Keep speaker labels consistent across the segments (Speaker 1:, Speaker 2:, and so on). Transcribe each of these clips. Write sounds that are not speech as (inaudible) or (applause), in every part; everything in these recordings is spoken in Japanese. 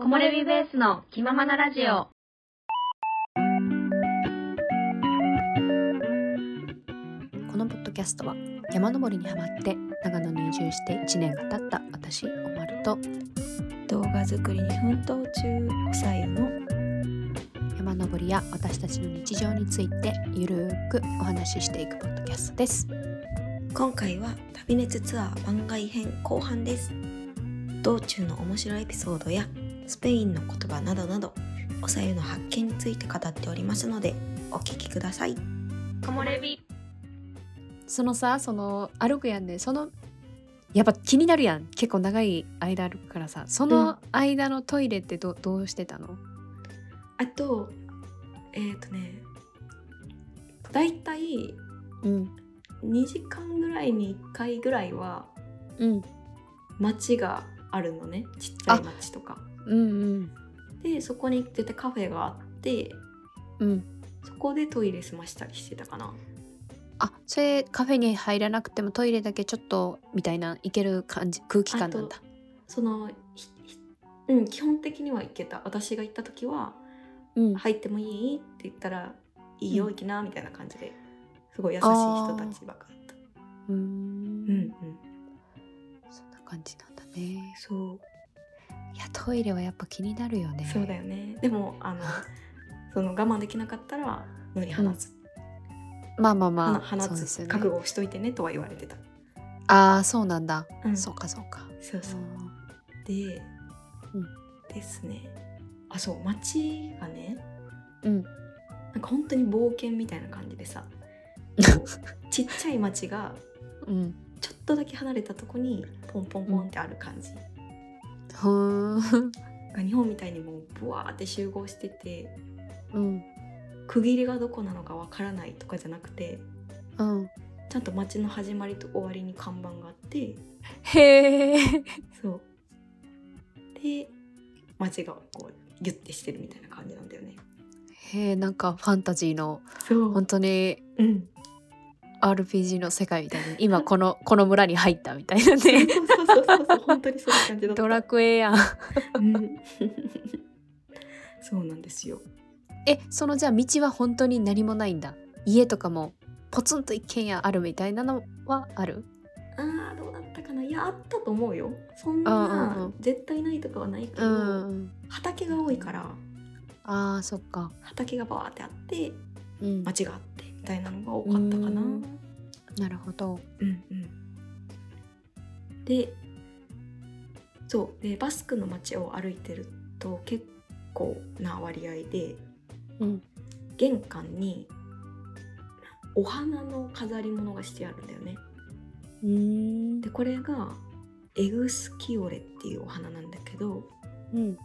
Speaker 1: 木漏れ日ベースの気ままなラジオ。
Speaker 2: このポッドキャストは山登りにハマって長野に移住して1年が経った私おまると
Speaker 3: 動画作りに奮闘中おさゆの
Speaker 2: 山登りや私たちの日常についてゆるーくお話ししていくポッドキャストです
Speaker 3: 今回は旅熱ツアー番外編後半です道中の面白いエピソードやスペインの言葉などなどおさゆの発見について語っておりますのでお聞きください。
Speaker 2: そのさその歩くやんでそのやっぱ気になるやん。結構長い間歩くからさ。その間のトイレってど,、どうしてたの？
Speaker 3: あとえっ、ー、とねだいたい
Speaker 2: うん。
Speaker 3: 2時間ぐらいに1回ぐらいは
Speaker 2: うん。
Speaker 3: 街があるのねちっちゃい街とか。
Speaker 2: うんうん。
Speaker 3: でそこに絶対カフェがあって
Speaker 2: うん。
Speaker 3: そこでトイレ済ましたりしてたかな。
Speaker 2: あそれカフェに入らなくてもトイレだけちょっとみたいないける感じ空気感なんだ。
Speaker 3: そのうん基本的には行けた。私が行った時は
Speaker 2: うん。
Speaker 3: 入ってもいいって言ったらいいよ
Speaker 2: うん。
Speaker 3: 行きなみたいな感じですごい優しい人たちばっかだった。
Speaker 2: うーん。
Speaker 3: うんうん。
Speaker 2: そんな感じだね
Speaker 3: そう。
Speaker 2: いやトイレはやっぱ気になるよね。
Speaker 3: そうだよね。でもあの (laughs) その我慢できなかったら乗り放つ、
Speaker 2: まあまあまあ
Speaker 3: 放つ、
Speaker 2: ね。
Speaker 3: 覚悟をしといてねとは言われてた、
Speaker 2: ああそうなんだ、
Speaker 3: うん。
Speaker 2: そうかそうか。
Speaker 3: そうそう。
Speaker 2: う
Speaker 3: で、
Speaker 2: うん。
Speaker 3: ですね。あそう街がね
Speaker 2: ん。
Speaker 3: なんか本当に冒険みたいな感じでさ (laughs) ちっちゃい町が
Speaker 2: うん
Speaker 3: ちょっとだけ離れたとこにポンポンポンってある感じ、
Speaker 2: ふーん。
Speaker 3: 日本みたいにもうブワーって集合してて
Speaker 2: うん。
Speaker 3: 区切りがどこなのかわからないとかじゃなくて
Speaker 2: うん。
Speaker 3: ちゃんと街の始まりと終わりに看板があって
Speaker 2: へえ
Speaker 3: そう。で街がこうギュッてしてるみたいな感じなんだよね。
Speaker 2: へえなんかファンタジーの本当に
Speaker 3: うん、
Speaker 2: RPG の世界みたいに今このこの村に入ったみたいな
Speaker 3: そう
Speaker 2: ね。
Speaker 3: そうそうそうそう本当にそういう感じだった。
Speaker 2: ドラクエやん。
Speaker 3: うん。そうなんですよ。
Speaker 2: えそのじゃあ道は本当に何もないんだ。家とかもポツンと一軒家あるみたいなのはある？
Speaker 3: あーどうだったかな。いやあったと思うよ。そんな
Speaker 2: うん
Speaker 3: 絶対ないとかはないけ
Speaker 2: う
Speaker 3: ど、
Speaker 2: ん。
Speaker 3: 畑が多いから
Speaker 2: あーそっか。
Speaker 3: 畑がバーってあって
Speaker 2: うん。
Speaker 3: 町があってみたいなのが多かったかな。
Speaker 2: う
Speaker 3: うん。ん
Speaker 2: なるほど。
Speaker 3: うんでそう。でバスクの町を歩いてると結構な割合で
Speaker 2: うん。
Speaker 3: 玄関にお花の飾り物がしてあるんだよね。
Speaker 2: うーん。
Speaker 3: でこれがエグスキオレっていうお花なんだけど
Speaker 2: うん。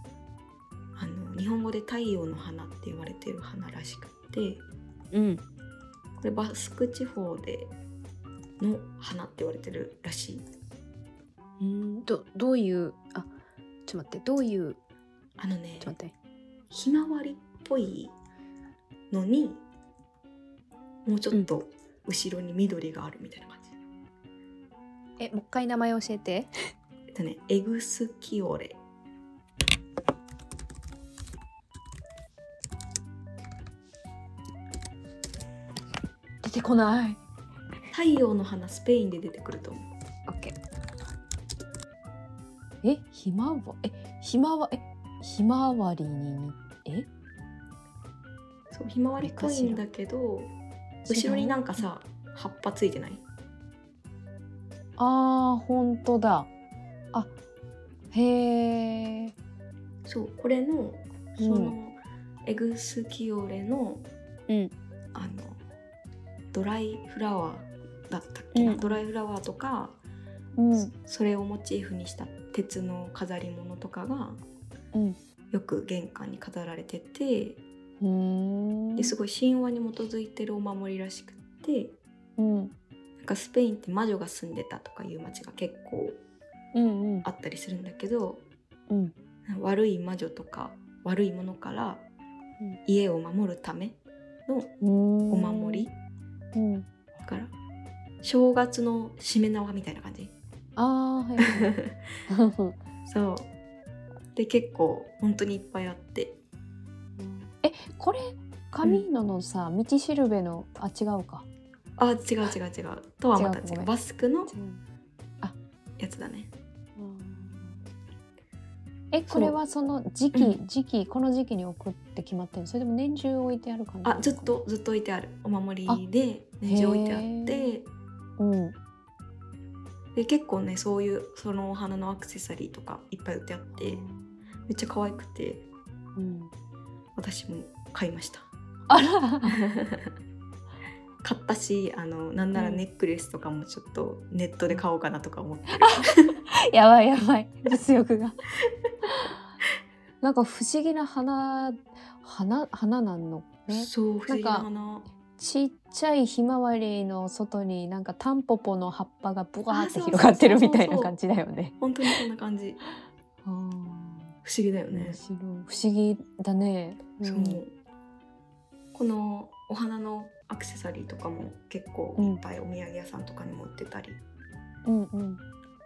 Speaker 3: あの日本語で太陽の花って言われてる花らしくって
Speaker 2: うん
Speaker 3: これバスク地方での花って言われてるらしい。
Speaker 2: うんどどういうあちょっと待ってどういう
Speaker 3: あのね
Speaker 2: ちょっと待って。
Speaker 3: ひまわりっぽいのにもうちょっと後ろに緑があるみたいな感じ、
Speaker 2: えもう一回名前教えて。
Speaker 3: えっとねエグスキオレ
Speaker 2: てこない。
Speaker 3: 太陽の花スペインで出てくると思う。
Speaker 2: オッケー。えひまわえひまわえひまわりにに？え？
Speaker 3: そうひまわりっぽいんだけど後ろになんかさ葉っぱついてない？
Speaker 2: あーほんとだ。あへえ
Speaker 3: そうこれの
Speaker 2: うん。
Speaker 3: その、エグスキオレの
Speaker 2: うん。
Speaker 3: あのドライフラワーだったっけな、
Speaker 2: うん。
Speaker 3: ドライフラワーとか、
Speaker 2: うん。
Speaker 3: それをモチーフにした鉄の飾り物とかが
Speaker 2: うん。
Speaker 3: よく玄関に飾られててですごい神話に基づいてるお守りらしくって
Speaker 2: うん。
Speaker 3: なんかスペインって魔女が住んでたとかいう町が結構あったりするんだけど
Speaker 2: うん。
Speaker 3: 悪い魔女とか悪いものから
Speaker 2: うん。
Speaker 3: 家を守るための
Speaker 2: お
Speaker 3: お守り
Speaker 2: うん。
Speaker 3: だから正月のしめ縄みたいな感じ。
Speaker 2: あーはいはい。(laughs)
Speaker 3: そう。で結構本当にいっぱいあって。
Speaker 2: えこれカミーノのさ、道しるべのあ違うか。
Speaker 3: あ違う違う違う。とはまた違うバスクのやつだね
Speaker 2: えこれはその時期、
Speaker 3: う
Speaker 2: 時期この時期に置くって決まってるの？それでも年中置いてある感じ
Speaker 3: あずっとずっと置いてある。お守りで年中置いてあって。
Speaker 2: うん。
Speaker 3: で結構ねそういうそのお花のアクセサリーとかいっぱい売ってあってめっちゃ可愛くて。
Speaker 2: うん。
Speaker 3: 私も買いました。
Speaker 2: あら
Speaker 3: 買ったしあのなんならネックレスとかもちょっとネットで買おうかなとか思ってる、
Speaker 2: やばいやばい。物欲が。なんか不思議な花花花なんの？ね
Speaker 3: そう不思議な花。
Speaker 2: ちっちゃいひまわりの外になんかタンポポの葉っぱがブワーって広がってるみたいな感じだよね。
Speaker 3: 本当にそんな感じ。不思議だよね。
Speaker 2: 不思議だね。
Speaker 3: う。このお花のアクセサリーとかも結構いっぱいお土産屋さんとかにも売ってたり、
Speaker 2: うんうん。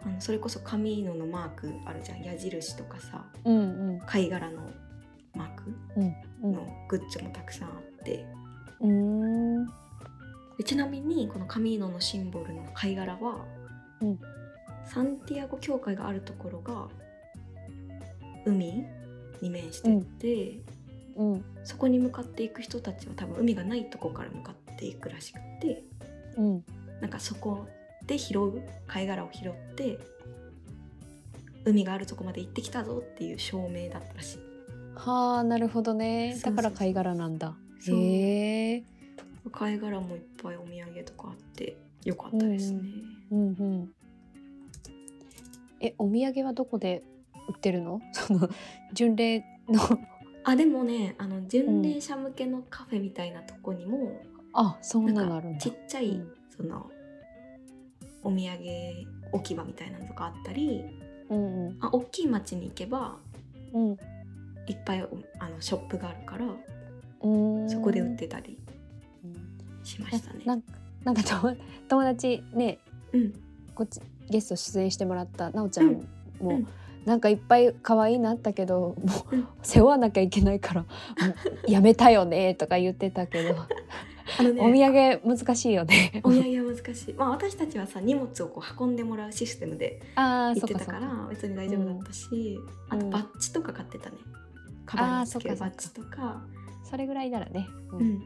Speaker 3: あのそれこそカミーノのマークあるじゃん矢印とかさ。
Speaker 2: うんうん。
Speaker 3: 貝殻のマーク
Speaker 2: うん
Speaker 3: のグッズもたくさんあって。
Speaker 2: うん。
Speaker 3: でちなみにこのカミーノのシンボルの貝殻は、
Speaker 2: うん。
Speaker 3: サンティアゴ教会があるところが海に面してて、
Speaker 2: うん。
Speaker 3: そこに向かっていく人たちは多分海がないとこから向かっていくらしくて
Speaker 2: うん。
Speaker 3: なんかそこで拾う貝殻を拾って海があるとこまで行ってきたぞっていう証明だったらしい。
Speaker 2: はあなるほどね。だから貝殻なんだ。
Speaker 3: そう。
Speaker 2: へえ。
Speaker 3: 貝殻もいっぱいお土産とかあってよかったですね、
Speaker 2: うんうん。えお土産はどこで売ってるの？(laughs) その巡礼の
Speaker 3: あでもねあの巡礼者向けのカフェみたいなとこにも、
Speaker 2: あそんなのあるんだ。
Speaker 3: かちっちゃい、
Speaker 2: うん
Speaker 3: そのお土産置き場みたいなのとかあったり
Speaker 2: うんうん
Speaker 3: あ大きい町に行けば
Speaker 2: うん
Speaker 3: いっぱいおあのショップがあるから
Speaker 2: うん。
Speaker 3: そこで売ってたり
Speaker 2: うん。
Speaker 3: しましたね。
Speaker 2: なんかなんか友友達ね
Speaker 3: うん、
Speaker 2: こっちゲスト出演してもらったなおちゃんも、
Speaker 3: うん
Speaker 2: なんかいっぱい可愛いなったけどもう、
Speaker 3: うん。
Speaker 2: 背負わなきゃいけないからやめたよねとか言ってたけど、
Speaker 3: あのね
Speaker 2: お土産難しいよね。
Speaker 3: お土産は難しい、まあ、私たちはさ荷物をこう運んでもらうシステムで
Speaker 2: ああ
Speaker 3: 行
Speaker 2: そって
Speaker 3: たから別に大丈夫だったし、あと
Speaker 2: うん。
Speaker 3: バッジとか買ってたね。カバンにつけるバッジとか。
Speaker 2: それぐらいならね。う
Speaker 3: うん。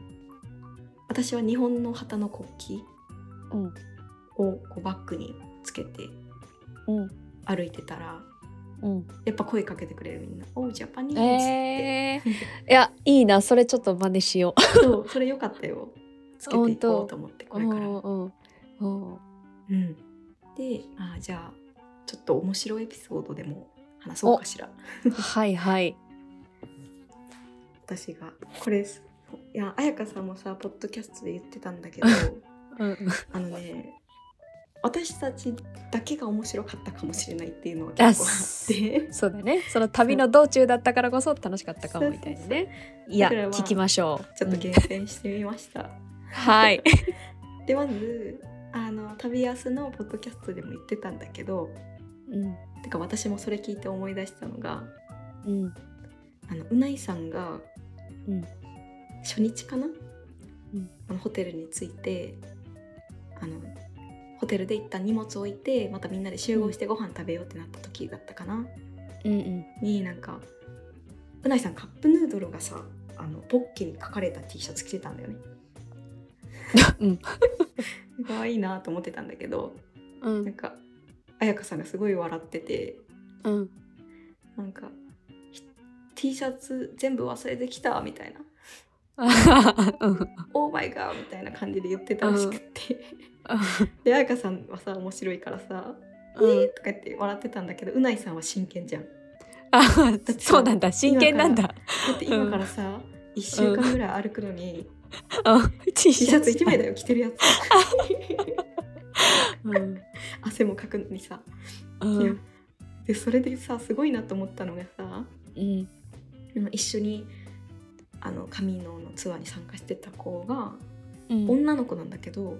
Speaker 3: 私は日本の旗の国旗
Speaker 2: うん。
Speaker 3: をこうバッグにつけて
Speaker 2: うん。
Speaker 3: 歩いてたら
Speaker 2: うん。
Speaker 3: やっぱ声かけてくれるみんな「おうジャパニーズ」って、
Speaker 2: えー、(laughs) いやいいなそれちょっと真似しよう。
Speaker 3: そうそれよかったよ。(laughs) つけていこうと思ってこれから。
Speaker 2: うん
Speaker 3: であじゃあちょっと面白いエピソードでも話そうかしら。
Speaker 2: はいはい。
Speaker 3: 私が。これいや彩香さんもさポッドキャストで言ってたんだけど。(laughs)
Speaker 2: うん。
Speaker 3: あのね私たちだけが面白かったかもしれないっていうのが
Speaker 2: あ
Speaker 3: 結構あって
Speaker 2: そうだね。(laughs) その旅の道中だったからこそ楽しかったかもみたいなね。いや聞きましょう。
Speaker 3: ちょっと
Speaker 2: うん
Speaker 3: 厳選してみました。
Speaker 2: はい。(laughs)
Speaker 3: でまずあの旅安のポッドキャストでも言ってたんだけど
Speaker 2: うん
Speaker 3: てか私もそれ聞いて思い出したのが
Speaker 2: うん
Speaker 3: あのうないさんが
Speaker 2: うん
Speaker 3: 初日かな、
Speaker 2: ん
Speaker 3: あのホテルに着いてあのホテルで一旦荷物置いてまたみんなで集合してご飯食べようってなった時だったかな、
Speaker 2: うんうん。
Speaker 3: になんかうないさんカップヌードルがさあのポッケに書かれた T シャツ着てたんだよね。(laughs)
Speaker 2: うん。(laughs)
Speaker 3: 可愛いなと思ってたんだけど
Speaker 2: うん。
Speaker 3: なんか彩香さんがすごい笑ってて
Speaker 2: うん。
Speaker 3: なんかひ T シャツ全部忘れてきたみたいな。
Speaker 2: うん「
Speaker 3: オーマイガー」みたいな感じで言ってたらしくって、で彩香さんはさ面白いからさ「
Speaker 2: うん。
Speaker 3: えーとか言って笑ってたんだけどうないさんは真剣じゃん。
Speaker 2: あそうなんだ。真剣なんだ。
Speaker 3: だって今からさ、1週間ぐらい歩くのに、
Speaker 2: あ T
Speaker 3: T シャツ。1
Speaker 2: 一
Speaker 3: 枚だよ着てるやつ。(laughs)
Speaker 2: うん。
Speaker 3: 汗もかくのにさ。
Speaker 2: うん。
Speaker 3: でそれでさすごいなと思ったのがさ
Speaker 2: うん。
Speaker 3: 今一緒にあのカミーノのツアーに参加してた子が、
Speaker 2: うん。
Speaker 3: 女の子なんだけど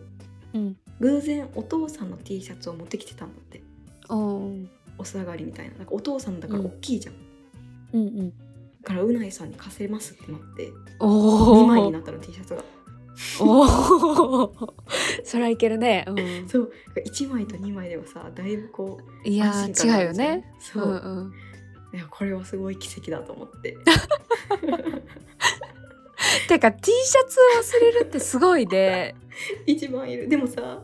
Speaker 2: うん。
Speaker 3: 偶然お父さんの T シャツを持ってきてたんだって。
Speaker 2: うん
Speaker 3: お下がりみたいな。なんかお父さんだから大きいじゃん、
Speaker 2: うん。うん
Speaker 3: だからうないさんに貸せますってなって
Speaker 2: おお
Speaker 3: 2枚になったの T シャツが。
Speaker 2: おお (laughs) それはいけるね、うん、
Speaker 3: そう。1枚と2枚ではさだいぶこう
Speaker 2: いや違うよね。
Speaker 3: そう。う、
Speaker 2: んうん。
Speaker 3: いやこれはすごい奇跡だと思って (laughs) (laughs)
Speaker 2: てか T シャツ忘れるってすごいね (laughs)
Speaker 3: 一番いる。でもさ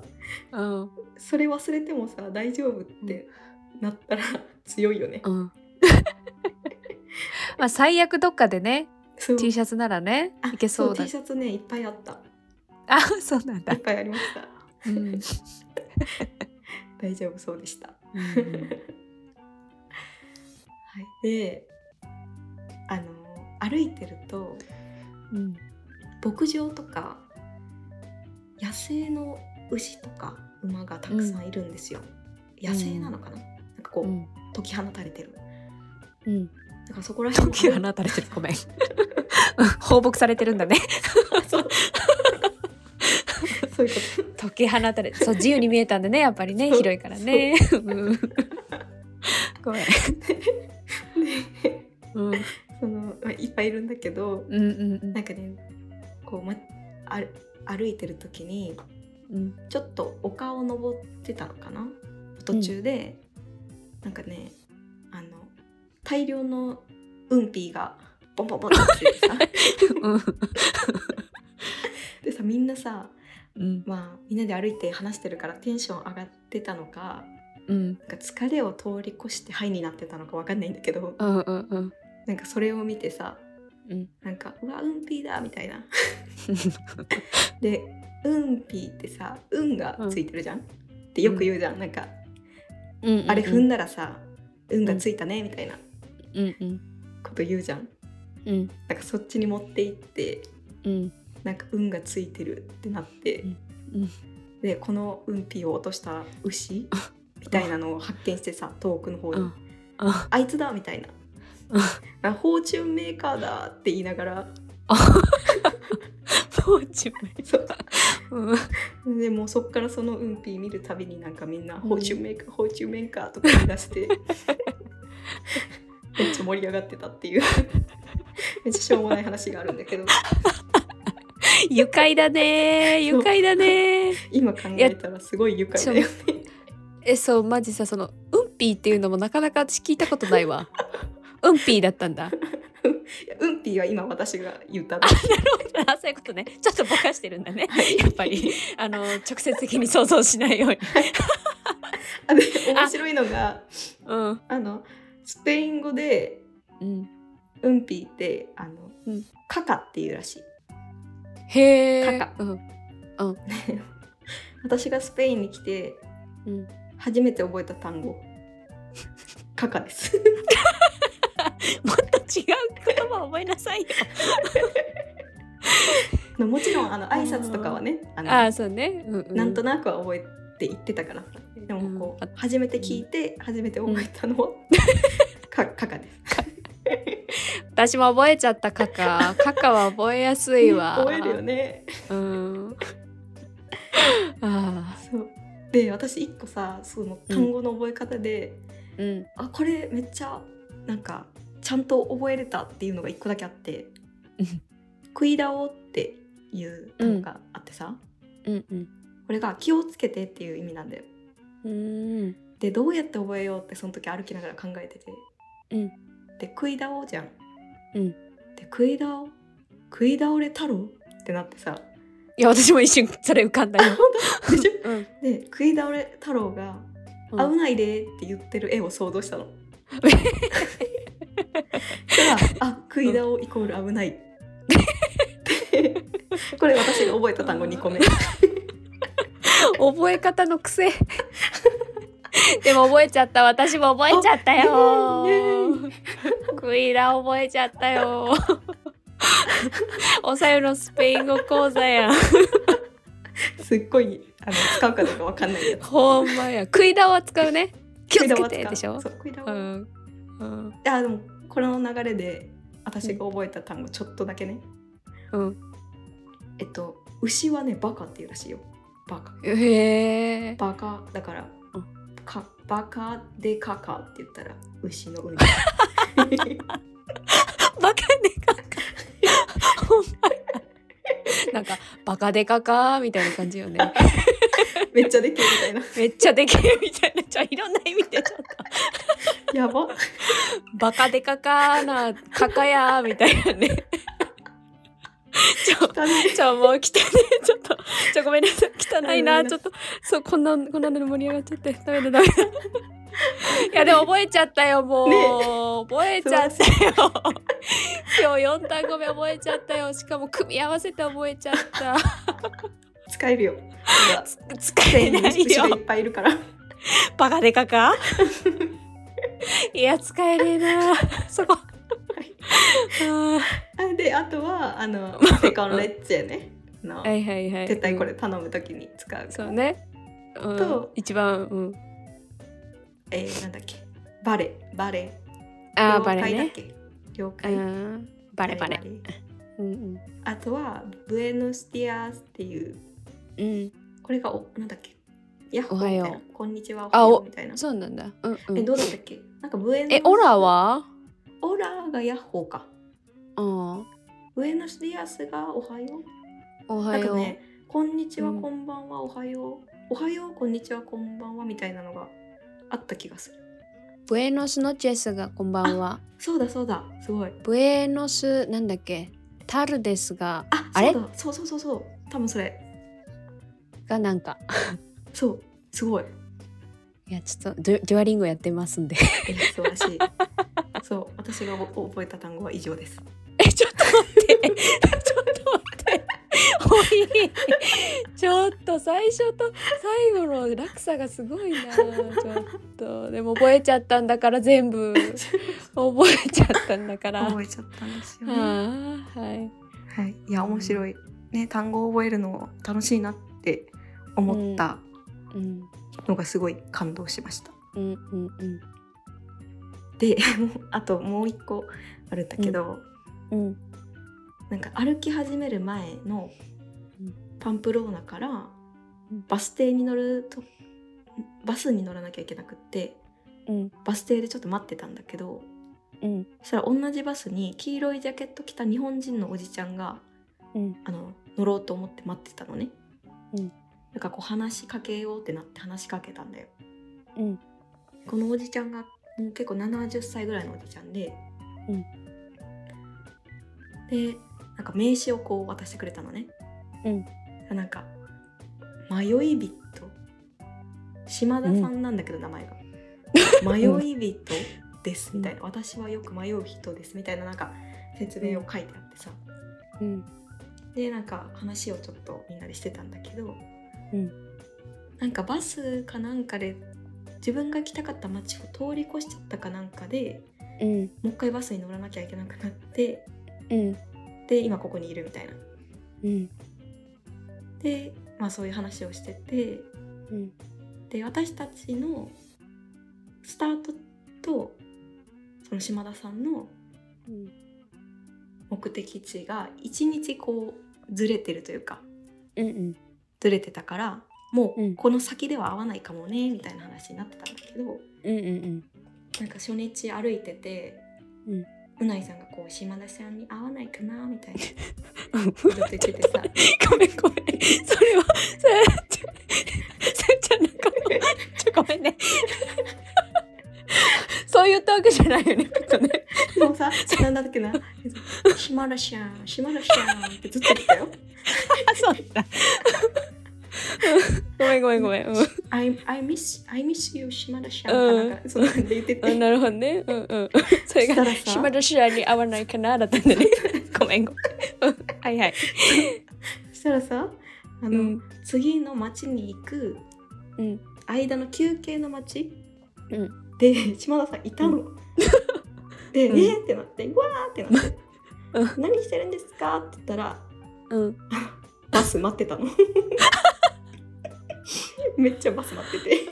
Speaker 2: うん。
Speaker 3: それ忘れてもさ大丈夫ってなったら強いよね、
Speaker 2: うん。(laughs) まあ最悪どっかでね T シャツならね
Speaker 3: あ
Speaker 2: いけそうだ。
Speaker 3: T シャツねいっぱいあった。
Speaker 2: あそうなんだ。
Speaker 3: いっ、ぱいありました。
Speaker 2: うん。
Speaker 3: 大丈夫そうでした。
Speaker 2: うん
Speaker 3: はい、であの歩いてると
Speaker 2: うん。
Speaker 3: 牧場とか野生の牛とか馬がたくさんいるんですよ、野生なのかな、なんかこう、
Speaker 2: うん。
Speaker 3: 解き放たれてる。
Speaker 2: うん。
Speaker 3: だからそこら辺
Speaker 2: 時放たれてる。ごめん。(laughs) 放牧されてるんだね。(laughs)
Speaker 3: そう。そういうこ
Speaker 2: 解き放たれそう自由に見えたんだねやっぱりね広いからね。うん。ごめん、
Speaker 3: けど
Speaker 2: うんうんうん。
Speaker 3: なんかねこう、ま、あ歩いてる時に
Speaker 2: うん。
Speaker 3: ちょっと丘を登ってたのかな？途中で、なんかねあの大量のウンピーがボンボンボンってさ。でさみんなさ
Speaker 2: うん。
Speaker 3: まあみんなで歩いて話してるからテンション上がってたのか
Speaker 2: うん。
Speaker 3: なんか疲れを通り越してハイになってたのかわかんないんだけど
Speaker 2: うんうんうん。
Speaker 3: なんかそれを見てさ
Speaker 2: うん。
Speaker 3: なんか「うわウンピーだ」みたいな。(laughs) でウンピーってさ「運がついてるじゃん、ってよく言うじゃん、なんか
Speaker 2: うん
Speaker 3: あれ踏んだらさ運がついたねみたいな。
Speaker 2: うんうん。
Speaker 3: こと言うじゃん。
Speaker 2: うん。
Speaker 3: なんかそっちに持っていって
Speaker 2: うん。
Speaker 3: なんか運がついてるってなって、
Speaker 2: うん。
Speaker 3: でこの運ピーを落とした牛？みたいなのを発見してさ遠くの方に、(laughs)
Speaker 2: うんあ。
Speaker 3: あいつだみたいな。
Speaker 2: うん (laughs)
Speaker 3: あ fortune maker だって言いながら。
Speaker 2: フォーチュン
Speaker 3: そう。
Speaker 2: うん。
Speaker 3: でもうそっからその運ピー見るたびになんかみんな「fortune maker、fortune maker」とか言い出して。めっちゃ盛り上がってたっていう。めっちゃしょうもない話があるんだけど。
Speaker 2: 愉快だね愉快だね
Speaker 3: 今考えたらすごい愉快だよね。
Speaker 2: えそうマジさそのうんぴーっていうのもなかなか私聞いたことないわうんぴーだったんだ。
Speaker 3: 運ピーは今私が言った
Speaker 2: あそういうことね。ちょっとぼかしてるんだね。やっぱり。あの直接的に想像しないように。
Speaker 3: あで面白いのが
Speaker 2: うん。
Speaker 3: あのスペイン語で
Speaker 2: うん。
Speaker 3: 運ピーってあの、
Speaker 2: うん。
Speaker 3: カカっていうらしい。
Speaker 2: へえ
Speaker 3: カカ。
Speaker 2: うん。(laughs)
Speaker 3: 私がスペインに来て
Speaker 2: うん。
Speaker 3: 初めて覚えた単語。カカです (laughs) (laughs)
Speaker 2: もっと違う言葉を覚えなさいよ。(laughs)
Speaker 3: もちろんあの挨拶とかはねあの
Speaker 2: ああそうね、うんうん、
Speaker 3: なんとなくは覚えて言ってたから。さでもこう、
Speaker 2: うん。
Speaker 3: 初めて聞いて初めて覚えたのは、か (laughs) カカです。
Speaker 2: 私も覚えちゃったカカカカは覚えやすいわ。
Speaker 3: 覚えるよね。
Speaker 2: うん。あ
Speaker 3: そう。で私一個さその単語の覚え方で、
Speaker 2: ーうん。
Speaker 3: あこれめっちゃなんかちゃんと覚えれたっていうのが一個だけあって
Speaker 2: うん「
Speaker 3: 食い倒」っていう単語があってさ、
Speaker 2: うんうん。
Speaker 3: これが「気をつけて」っていう意味なんだよ。
Speaker 2: うん。
Speaker 3: でどうやって覚えようってその時歩きながら考えてて。
Speaker 2: うん。
Speaker 3: で「食い倒」じゃん。
Speaker 2: うん。
Speaker 3: で「食い倒」「食い倒れ太郎」ってなってさ
Speaker 2: いや私も一瞬それ浮かんだよ、
Speaker 3: でしょ？
Speaker 2: うん。
Speaker 3: で「食い倒れ太郎が
Speaker 2: うん。
Speaker 3: 危ないで」って言ってる絵を想像したの。(laughs) そしたら「あ食い倒イコール危ない」(laughs) これ私が覚えた単語2個目。
Speaker 2: 覚え方の癖。(laughs) でも覚えちゃった。私も覚えちゃったよ。
Speaker 3: イエー
Speaker 2: クイラ覚えちゃったよ。おさゆのスペイン語講座やん。
Speaker 3: すっごいあの使うかどうかわかんないやつ。
Speaker 2: ほんまや。クイラは使うね。気をつけて。でしょ？
Speaker 3: 食い倒は。
Speaker 2: うんうん、
Speaker 3: あでもこの流れで私が覚えた単語ちょっとだけね、
Speaker 2: うん、
Speaker 3: えっと牛はねバカっていうらしいよ。バカ。
Speaker 2: へえ
Speaker 3: バカ。だから、
Speaker 2: うん、
Speaker 3: かバカでカカって言ったら牛のう (laughs)
Speaker 2: バカでカカ。(laughs) なんかバカでカカみたいな感じよね。(laughs)
Speaker 3: めっちゃできるみたいな。
Speaker 2: めっちゃでけえみたいな。じゃいろんな意味でちょっと。
Speaker 3: やば。
Speaker 2: バカデカかなカカやみたいなね。(laughs) ちょちょもう汚ねちょっとちょごめんなさい。汚い
Speaker 3: な。
Speaker 2: ちょっとそうこんなこんなので盛り上がっちゃって。ダメだダメだ。(laughs) いやでも覚えちゃったよもう、
Speaker 3: ね。
Speaker 2: 覚えちゃったよ。今日4単語目覚えちゃったよ。しかも組み合わせて覚えちゃった
Speaker 3: 使えるよ。
Speaker 2: 使えない
Speaker 3: 牛がいっ
Speaker 2: よ
Speaker 3: ぱいいるから。
Speaker 2: バカデカか？いや使えねえな。そこあ
Speaker 3: あであとはあのセコンレッチェね。の、
Speaker 2: ーはいはいはい。
Speaker 3: 絶対これ頼むときに使う、
Speaker 2: そうね、うん、
Speaker 3: と
Speaker 2: 一番うん。
Speaker 3: えー、なんだっけ？バレ。バレ。
Speaker 2: あバレね
Speaker 3: 解だっけ？了
Speaker 2: う
Speaker 3: 解、
Speaker 2: ん。バレバレ。うんうん。
Speaker 3: あとはブエノスディアスっていう
Speaker 2: うん。
Speaker 3: これがおなんだっけ？ヤッホー
Speaker 2: おはよう。
Speaker 3: みたいなこんにちはお
Speaker 2: あお
Speaker 3: はようみたいな。
Speaker 2: そうなんだ。うんう
Speaker 3: え
Speaker 2: ん
Speaker 3: どうだったっけ？なんかブエノ
Speaker 2: えオラは？
Speaker 3: オラがヤッホーか。
Speaker 2: うん。
Speaker 3: ブエノスディアスがおはよう。な
Speaker 2: おはよう、
Speaker 3: んかねこんにちは
Speaker 2: うん。
Speaker 3: こんばんはおはよう。おはようこんにちはこんばんはみたいなのがあった気がする。
Speaker 2: ブエノスノチェスがこんばんは。
Speaker 3: そうだそうだ。すごい。
Speaker 2: ブエノスなんだっけ？タルデスが
Speaker 3: あ
Speaker 2: あれ？
Speaker 3: そうだ。そうそうそうそう。多分それ
Speaker 2: がなんか。
Speaker 3: そうすごい。
Speaker 2: いやちょっとデュアリンゴやってますんで。
Speaker 3: え素晴らしい。そう私がお覚えた単語は以上です。
Speaker 2: えちょっと待って。(laughs) ちょっと待って。おい。ちょっと最初と最後の落差がすごいな。ちょっと。でも覚えちゃったんだから全部。覚えちゃったんだから。
Speaker 3: 覚えちゃったんですよね。
Speaker 2: はあはい。
Speaker 3: はい。いや面白い。ね単語を覚えるの楽しいなって思ったのがすごい感動しました、
Speaker 2: うん。
Speaker 3: であともう一個あるん。だけど、
Speaker 2: うん。
Speaker 3: なん。か歩き始める前のパンプローナからバス停に乗るとバスに乗らなきゃいけなくって
Speaker 2: うん。
Speaker 3: バス停でちょっと待ってたん。だけど
Speaker 2: うん。
Speaker 3: そしたら同じバスに黄色いジャケット着た日本人のおじちゃん。が
Speaker 2: うん。
Speaker 3: あの乗ろうと思って待ってたのね。
Speaker 2: うん。
Speaker 3: なんかこう話しかけようってなって話しかけたんだよ。
Speaker 2: うん。
Speaker 3: このおじちゃんがもう結構70歳ぐらいのおじちゃんで、
Speaker 2: うん。
Speaker 3: でなんか名刺をこう渡してくれたのね。
Speaker 2: うん。
Speaker 3: なんか迷い人。島田さんなんだけど名前が、迷い人ですみたいな、私はよく迷う人ですみたいななんか説明を書いてあってさ、
Speaker 2: うん。
Speaker 3: でなんか話をちょっとみんなでしてたんだけど、
Speaker 2: うん。
Speaker 3: なんかバスかなんかで自分が来たかった街を通り越しちゃったかなんかで
Speaker 2: うん。
Speaker 3: もう一回バスに乗らなきゃいけなくなって
Speaker 2: うん。
Speaker 3: で今ここにいるみたいな。
Speaker 2: うん。
Speaker 3: でまあそういう話をしてて
Speaker 2: うん。
Speaker 3: で私たちのスタートとその島田さんの
Speaker 2: うん。
Speaker 3: 目的地が一日こうずれてるというか
Speaker 2: うん
Speaker 3: ずれてたからも
Speaker 2: うん。
Speaker 3: うこの先では会わないかもねみたいな話になってたんだけど、
Speaker 2: うんうん
Speaker 3: なんか初日歩いてて、
Speaker 2: うん。
Speaker 3: うないさんがこう島田さんに会わないかなみたいな。
Speaker 2: う (laughs) ん
Speaker 3: ずっと言っててさ。
Speaker 2: ごめんごめん。それはそれそれちゃんなんかちょごめんねそういうトークじゃないよねきっとね。
Speaker 3: もうさなんだっけな「島田さん島田さん」ってずっと言ってたよ。
Speaker 2: あ (laughs) そうだ。ごめんごめんごめん。うん。
Speaker 3: I, I, miss, I miss you 島田さん
Speaker 2: うん。
Speaker 3: かなんかそんなんで言ってて、
Speaker 2: うんなるほどね。うんうん。それが島田白に合わないかなだったんだね。(laughs) ごめんごめん。うん。はいはい。
Speaker 3: そしたらさあの、
Speaker 2: うん。
Speaker 3: 次の町に行く
Speaker 2: うん。
Speaker 3: 間の休憩の町、
Speaker 2: うん
Speaker 3: で島田さんいたの？で、
Speaker 2: うん。
Speaker 3: えーってなってうわーってなって。
Speaker 2: うん「
Speaker 3: 何してるんですか?」って言ったら
Speaker 2: うん。
Speaker 3: バス待ってたの。(laughs) めっちゃバス待ってて。(laughs)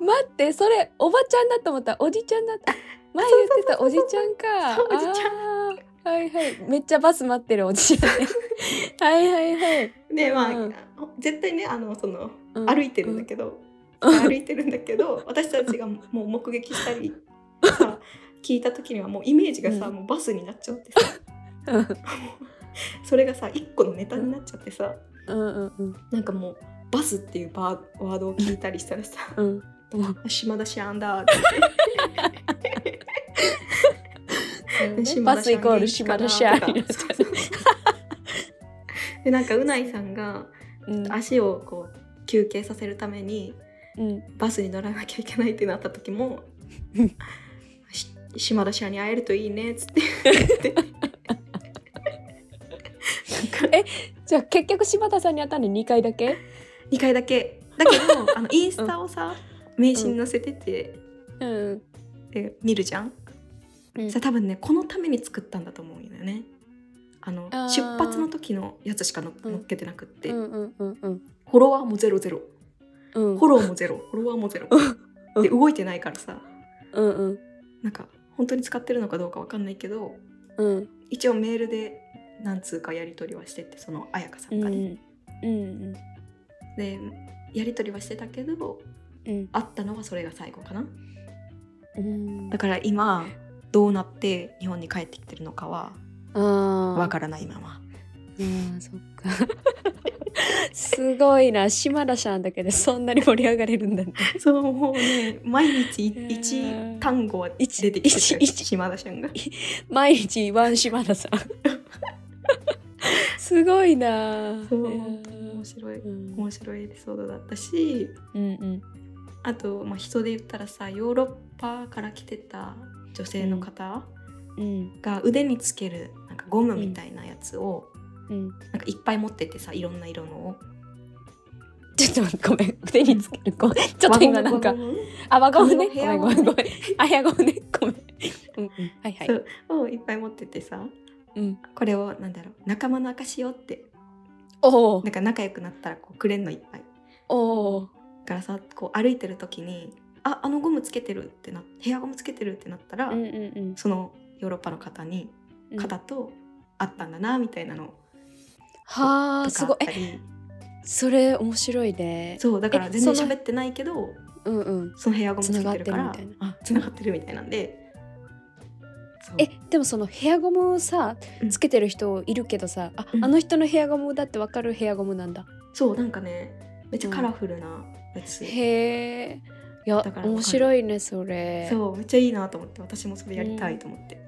Speaker 2: 待ってそれおばちゃんだと思った。おじちゃんだった。前言ってたおじちゃんか。
Speaker 3: おじちゃん。
Speaker 2: はいはい。めっちゃバス待ってるおじちゃんね。(laughs) はいはいはい、
Speaker 3: でまあ、
Speaker 2: うん。
Speaker 3: 絶対ねあのその
Speaker 2: うん。
Speaker 3: 歩いてるんだけど、
Speaker 2: うん
Speaker 3: 歩いてるんだけど (laughs) 私たちがもう目撃したりさ聞いた時にはもうイメージがさ、
Speaker 2: うん。
Speaker 3: もうバスになっちゃってさ
Speaker 2: うん。
Speaker 3: それがさ一個のネタになっちゃってさ、
Speaker 2: うん。うんうん
Speaker 3: なんかもうバスっていうバーワードを聞いたりしたらさ
Speaker 2: うん「
Speaker 3: 島田シャンだ」って。言って島
Speaker 2: バスイコール島田シャー
Speaker 3: でなんかうないさんが足をこう休憩させるために
Speaker 2: うん。
Speaker 3: バスに乗らなきゃいけないってなった時も島田シャンに会えるといいねっつって。言ってなんか
Speaker 2: じゃあ結局柴田さんに会ったの2回だけ
Speaker 3: ？2回だけ。だけどあの (laughs) インスタをさ名刺に載せてて、
Speaker 2: うん。
Speaker 3: で見るじゃん、
Speaker 2: うん。
Speaker 3: さ多分ねこのために作ったんだと思うんだよね。あの出発の時のやつしか載っけてなくって、
Speaker 2: うんうんうんうん。
Speaker 3: フォロワーもゼロゼロ
Speaker 2: うん。
Speaker 3: フォローもゼロ。フォロワーもゼロ。
Speaker 2: うん。
Speaker 3: で動いてないからさ。
Speaker 2: うんうん。
Speaker 3: なんか本当に使ってるのかどうかわかんないけど
Speaker 2: うん。
Speaker 3: 一応メールで何通かやり取りはしててその彩香さ
Speaker 2: うんん
Speaker 3: がね、
Speaker 2: うん。
Speaker 3: でやり取りはしてたけど
Speaker 2: うん。
Speaker 3: 会ったのはそれが最後かな。
Speaker 2: うん。
Speaker 3: だから今どうなって日本に帰ってきてるのかはわからないまま。
Speaker 2: あーそっかすごいな。島田さんだけでそんなに盛り上がれるんだね
Speaker 3: そうもうね毎日い
Speaker 2: へー。
Speaker 3: 一単語は出
Speaker 2: 一
Speaker 3: てきてて
Speaker 2: 一一
Speaker 3: 島田さんが。
Speaker 2: 毎日ワン島田さん。すごいな。
Speaker 3: そう面白い
Speaker 2: うん。
Speaker 3: 面白いエピソードだったし
Speaker 2: うんうん。
Speaker 3: あと、まあ、人で言ったらさヨーロッパから来てた女性の方
Speaker 2: うん。
Speaker 3: が腕につけるなんかゴムみたいなやつを、
Speaker 2: うん。
Speaker 3: なんかいっぱい持っててさいろんな色のを。
Speaker 2: ちょっと待ってごめん。腕につける。ごめん。(laughs) ちょっと今なんかあ輪ゴムね。ごめんごめん。ごめん。あやごめん (laughs) ね。ごめん。うん。うん。はいはい。
Speaker 3: そうをいっぱい持っててさ
Speaker 2: うん。
Speaker 3: これをなんだろう仲間の証よって。
Speaker 2: おお。
Speaker 3: なんか仲良くなったらこうくれんのいっぱい。
Speaker 2: おお。
Speaker 3: だからさこう歩いてる時にああのゴムつけてるってなヘアゴムつけてるってなったら、
Speaker 2: うんうんうん。
Speaker 3: そのヨーロッパの方に
Speaker 2: うん。
Speaker 3: 方と会ったんだなみたいなの
Speaker 2: はあ
Speaker 3: と
Speaker 2: すごい。それ面白いね。
Speaker 3: そうだから全然喋ってないけど
Speaker 2: うんうん。
Speaker 3: そのヘアゴムつけてるから
Speaker 2: 繋がってるみ
Speaker 3: あつな。がってるみたいなんで。
Speaker 2: えでもそのヘアゴムをさ
Speaker 3: うん。
Speaker 2: つけてる人いるけどさ、あ
Speaker 3: うん。
Speaker 2: あの人のヘアゴムだってわかるヘアゴムなんだ、
Speaker 3: そうなんかねめっちゃカラフルなやつ、
Speaker 2: へえ。いや面白いねそれ。
Speaker 3: そうめっちゃいいなと思って私もそれやりたいと思って、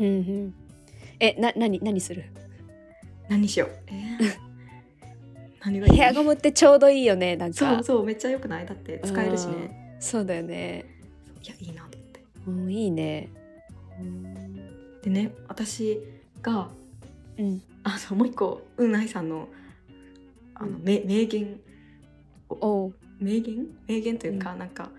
Speaker 2: うんうん。えな何何する？
Speaker 3: 何しよう。えー。何がいい？
Speaker 2: ヘアゴムってちょうどいいよねなんか。
Speaker 3: そうそうめっちゃよくない？だって使えるしね。
Speaker 2: そうだよね。
Speaker 3: いやいいなと思って。
Speaker 2: うんいいね。うん
Speaker 3: でね私が
Speaker 2: うん。
Speaker 3: あのもう一個うないさんのあの、
Speaker 2: うん。
Speaker 3: め名言
Speaker 2: おう。
Speaker 3: 名言？名言というか、なんか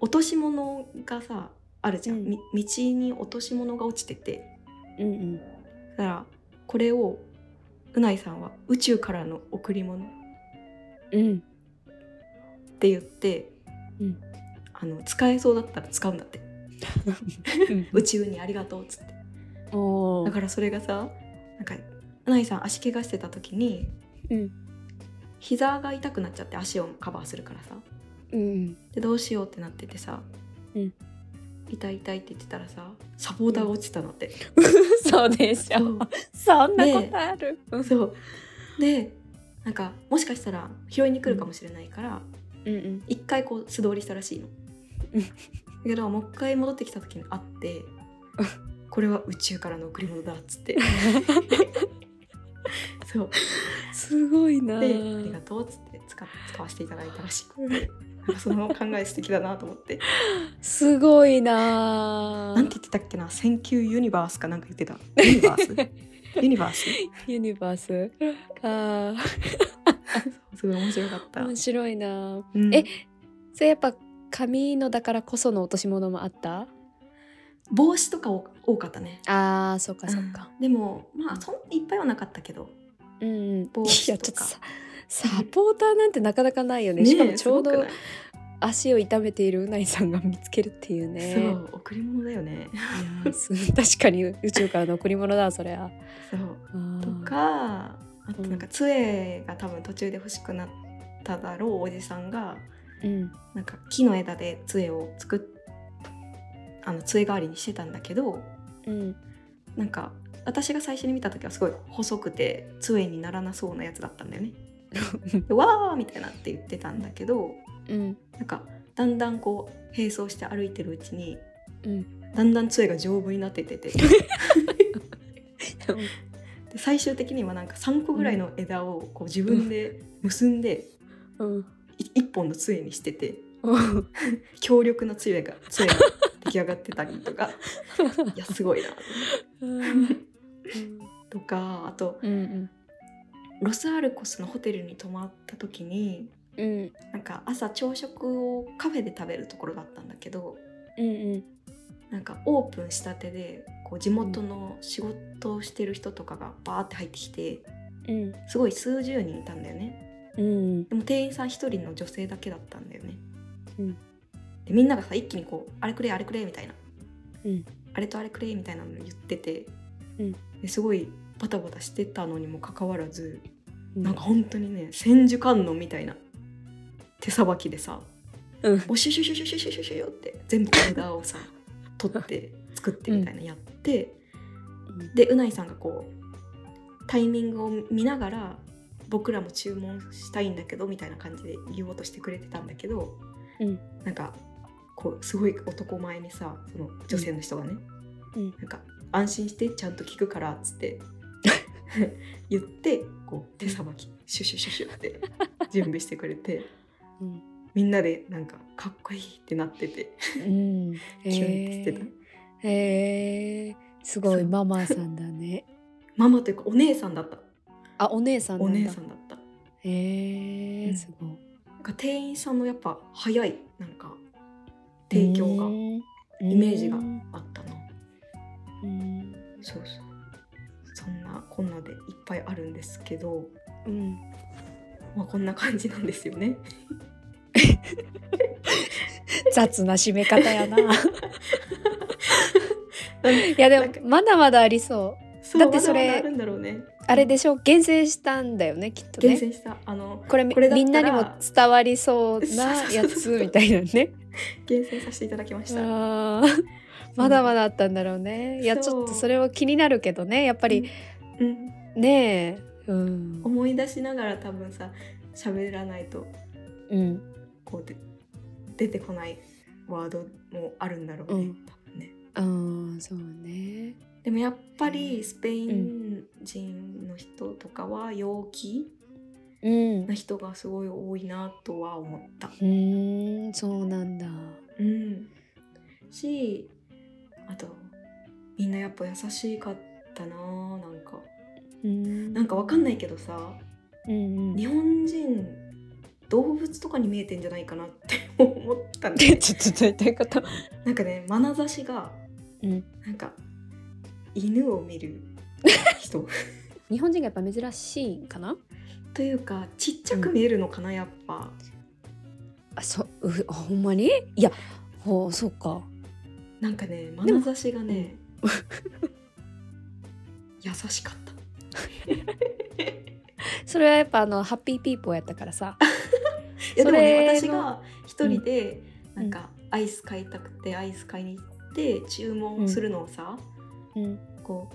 Speaker 3: 落とし物がさあるじゃん、
Speaker 2: うん。
Speaker 3: み道に落とし物が落ちてて。
Speaker 2: うんうん
Speaker 3: だからこれをうないさんは宇宙からの贈り物っ
Speaker 2: うん。
Speaker 3: て言って、
Speaker 2: うん。
Speaker 3: あの使えそうだったら使うんだって。(laughs) 宇宙にありがとうっつって。だからそれがさなんかうないさん足怪我してた時に
Speaker 2: うん。
Speaker 3: 膝が痛くなっちゃって足をカバーするからさ。
Speaker 2: うん。
Speaker 3: でどうしようってなっててさ、
Speaker 2: うん。
Speaker 3: 痛い痛いって言ってたらさサポーターが落ちたのって、(laughs)
Speaker 2: そうでしょ。
Speaker 3: そう。
Speaker 2: そんなことある、うん
Speaker 3: そう。でなんかもしかしたら拾いに来るかもしれないから
Speaker 2: うんうん。
Speaker 3: 一回こう素通りしたらしいの。(laughs) けどもう一回戻ってきた時に会って (laughs) これは宇宙からの贈り物だっつって。(laughs) そう。
Speaker 2: すごいな
Speaker 3: でありがとうっつって使っ使わせていただいたらしくて。なんかその考え素敵だなと思って。
Speaker 2: すごいな。
Speaker 3: なんて言ってたっけな「 Thank you universe」かなんか言ってた。
Speaker 2: Universe？Universe？Universe？(laughs) あ (laughs)
Speaker 3: すごい面白かった。
Speaker 2: ー、面白いな。
Speaker 3: うん。
Speaker 2: えそれやっぱ紙のだからこその落とし物もあった？
Speaker 3: 帽子とか多多かったね。
Speaker 2: あーそっかそっか、
Speaker 3: うん。でもまあそんないっぱいはなかったけど。
Speaker 2: うん、うん。
Speaker 3: 帽
Speaker 2: い
Speaker 3: 子とか。
Speaker 2: やちょっとさサポーターなんてなかなかないよね。(laughs)
Speaker 3: ねえ
Speaker 2: しかもちょうど足を痛めているうないさんが見つけるっていうね。
Speaker 3: そう贈り物だよね。(laughs)
Speaker 2: 確かに宇宙からの贈り物だそりゃ
Speaker 3: そう。とかあとなんか杖が多分途中で欲しくなっただろうおじさんが
Speaker 2: うん。
Speaker 3: なんか木の枝で杖を作っあの杖代わりにしてたんだけど
Speaker 2: うん。
Speaker 3: なんか私が最初に見た時はすごい細くて杖にならなそうなやつだったんだよね。で (laughs) わーみたいなって言ってたんだけど
Speaker 2: うん。
Speaker 3: なんかだんだんこう並走して歩いてるうちに
Speaker 2: うん。
Speaker 3: だんだん杖が丈夫になってってて。で最終的にはなんか3個ぐらいの枝をこう自分で結んで
Speaker 2: うん。
Speaker 3: い1本の杖にしてて
Speaker 2: うん。(laughs)
Speaker 3: 強力な杖が杖が出来上がってたりとか。(laughs) いやすごいな
Speaker 2: うん。
Speaker 3: とかあと
Speaker 2: うん
Speaker 3: ロスアルコスのホテルに泊まった時に
Speaker 2: うん。
Speaker 3: なんか朝朝食をカフェで食べるところだったんだけど
Speaker 2: うん
Speaker 3: なんかオープンしたてでこう地元の仕事をしてる人とかがバーって入ってきて
Speaker 2: うん。
Speaker 3: すごい数十人いたんだよね。
Speaker 2: うん。
Speaker 3: でも店員さん一人の女性だけだったんだよね、
Speaker 2: うん。
Speaker 3: でみんながさ一気にこうあれくれあれくれみたいな、
Speaker 2: うん。
Speaker 3: あれとあれくれみたいなの言ってて、
Speaker 2: うん。
Speaker 3: ですごいバタバタしてたのにもかかわらず
Speaker 2: うん
Speaker 3: なんか本当にね千手観音みたいな手さばきでさ
Speaker 2: うん。
Speaker 3: おシュシュシュシュシュシュシュシュって全部枝をさ取って作ってみたいなやって、でうないさんがこうタイミングを見ながら僕らも注文したいんだけどみたいな感じで言おうとしてくれてたんだけど、
Speaker 2: うん
Speaker 3: なんかこうすごい男前にさその女性の人がね、
Speaker 2: うん
Speaker 3: なんか安心してちゃんと聞くからっつって (laughs) 言ってこう手さばき。シュシュシュシュって準備してくれて。
Speaker 2: うん。
Speaker 3: みんなでなんかかっこいいってなってて。
Speaker 2: うん。(laughs)
Speaker 3: キュンってしてた。
Speaker 2: へえすご
Speaker 3: そ
Speaker 2: いう。ママさんだね。(laughs)
Speaker 3: ママというかお姉さんだった。
Speaker 2: あお姉さんな
Speaker 3: お姉さんだった。
Speaker 2: へえ
Speaker 3: うん。
Speaker 2: すごい。
Speaker 3: なんか店員さんのやっぱ早いなんか提供が
Speaker 2: うん
Speaker 3: イメージが
Speaker 2: うん
Speaker 3: あったな
Speaker 2: うん。
Speaker 3: そうそうそんなこんなでいっぱいあるんですけど
Speaker 2: うん。
Speaker 3: まあこんな感じなんですよね。
Speaker 2: 雑な締め方やな。(laughs) いやでもまだまだありそう。だってそれ
Speaker 3: あ
Speaker 2: れでしょ？厳選したんだよねきっとね。
Speaker 3: 厳選したあの
Speaker 2: これみんなにも伝わりそうなやつみたいなね。(laughs)
Speaker 3: 厳選させていただきました
Speaker 2: まだまだあったんだろうね。いやちょっとそれは気になるけどね。やっぱり
Speaker 3: う。ん。
Speaker 2: ねえ。うん。
Speaker 3: 思い出しながら多分さ喋らないと
Speaker 2: うん。
Speaker 3: こうで出てこないワードもあるんだろうね、
Speaker 2: うん。
Speaker 3: 多分ね。
Speaker 2: あーそうね。
Speaker 3: でもやっぱりスペイン人の人とかは陽気
Speaker 2: うん。
Speaker 3: な人がすごい多いなとは思った。
Speaker 2: うーん。そうなんだ。
Speaker 3: うん、しあとみんなやっぱ優しかったななんか。
Speaker 2: うん。
Speaker 3: なんかわかんないけどさ
Speaker 2: うんうん。
Speaker 3: 日本人動物とかに見えてんじゃないかなって (laughs) 思ったんだよ。ね
Speaker 2: ちょっとどういうこと？
Speaker 3: なんかね眼差しが
Speaker 2: うん。
Speaker 3: なんか犬を見る人。(laughs)
Speaker 2: 日本人がやっぱ珍しいかな？
Speaker 3: というかちっちゃく見えるのかな、やっぱ。
Speaker 2: あそううほんまに？いやほうそうか
Speaker 3: なんかね眼差しがね (laughs) 優しかった。(laughs)
Speaker 2: それはやっぱあのハッピーピーポーやったからさ。(laughs)
Speaker 3: いやでもね私が一人でなんかアイス買いたくてアイス買いに行って注文するのをさ、
Speaker 2: うん。
Speaker 3: こ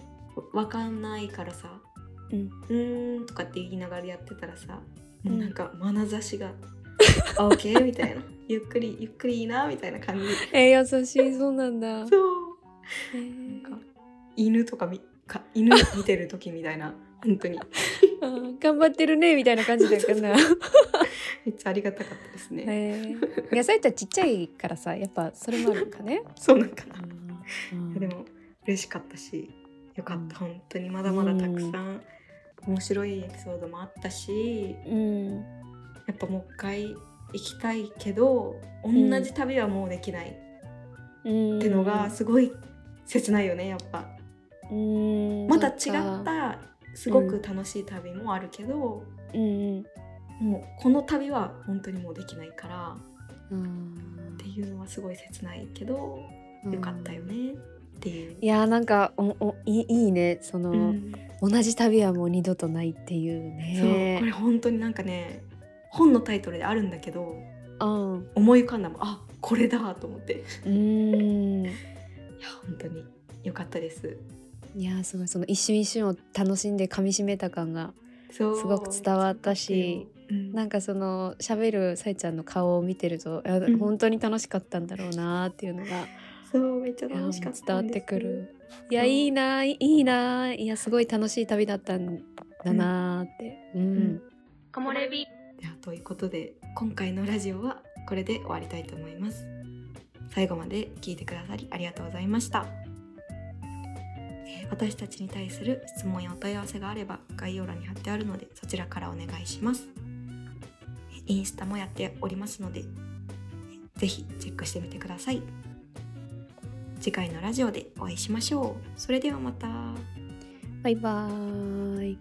Speaker 3: うわかんないからさ「
Speaker 2: うん。
Speaker 3: ーん」とかって言いながらやってたらさ
Speaker 2: うん。
Speaker 3: もうなんか眼差しが「あオッケー」みたいな「(laughs) ゆっくりゆっくりいいな」みたいな感じ。
Speaker 2: えー、優しいそうなんだ。(laughs)
Speaker 3: そう。
Speaker 2: えー。
Speaker 3: なんか犬とかみか犬見てる時みたいな。(laughs) 本当に。
Speaker 2: 頑張ってるねみたいな感じだかな。
Speaker 3: めっちゃありがたかったですね、
Speaker 2: えー、野菜ってちっちゃいからさやっぱそれもあるかね、
Speaker 3: そうなんかな、
Speaker 2: うん。
Speaker 3: いやでも嬉しかったしよかった、
Speaker 2: うん。
Speaker 3: 本当にまだまだたくさん。面白いエピソードもあったし。
Speaker 2: うん
Speaker 3: やっぱもう一回行きたいけど同じ旅はもうできないっ
Speaker 2: うん
Speaker 3: てのがすごい切ないよねやっぱ。
Speaker 2: うん。
Speaker 3: また違
Speaker 2: そっ
Speaker 3: たすごく楽しい旅もあるけど、
Speaker 2: うん。
Speaker 3: もうこの旅は本当にもうできないから
Speaker 2: うん。
Speaker 3: っていうのはすごい切ないけどよかったよねっていう。
Speaker 2: いやーなんかおおいいねその、
Speaker 3: うん。
Speaker 2: 同じ旅はもう二度とないっていう
Speaker 3: そう
Speaker 2: ね
Speaker 3: これ本当になんかね本のタイトルであるんだけど
Speaker 2: うん。
Speaker 3: 思い浮かんだもん。あこれだと思って。(laughs) いや
Speaker 2: うん
Speaker 3: 本当に良かったです。
Speaker 2: いやーすごいその一瞬一瞬を楽しんで噛み締めた感がすごく伝わったし、
Speaker 3: うん、
Speaker 2: なんかその喋るさえちゃんの顔を見てるといや
Speaker 3: ん。
Speaker 2: 本当に楽しかったんだろうなーっていうのが、
Speaker 3: そうめっちゃ
Speaker 2: いや
Speaker 3: 楽しかった
Speaker 2: 伝わってくる。いやいいなーいいなー。いやすごい楽しい旅だったんだなーって。うん、
Speaker 3: ん。
Speaker 1: 木漏れ日
Speaker 3: ということで今回のラジオはこれで終わりたいと思います。最後まで聞いてくださりありがとうございました、私たちに対する質問やお問い合わせがあれば概要欄に貼ってあるのでそちらからお願いします。インスタもやっておりますのでえーぜひチェックしてみてください。次回のラジオでお会いしましょう。それではまた。
Speaker 2: バイバーイ。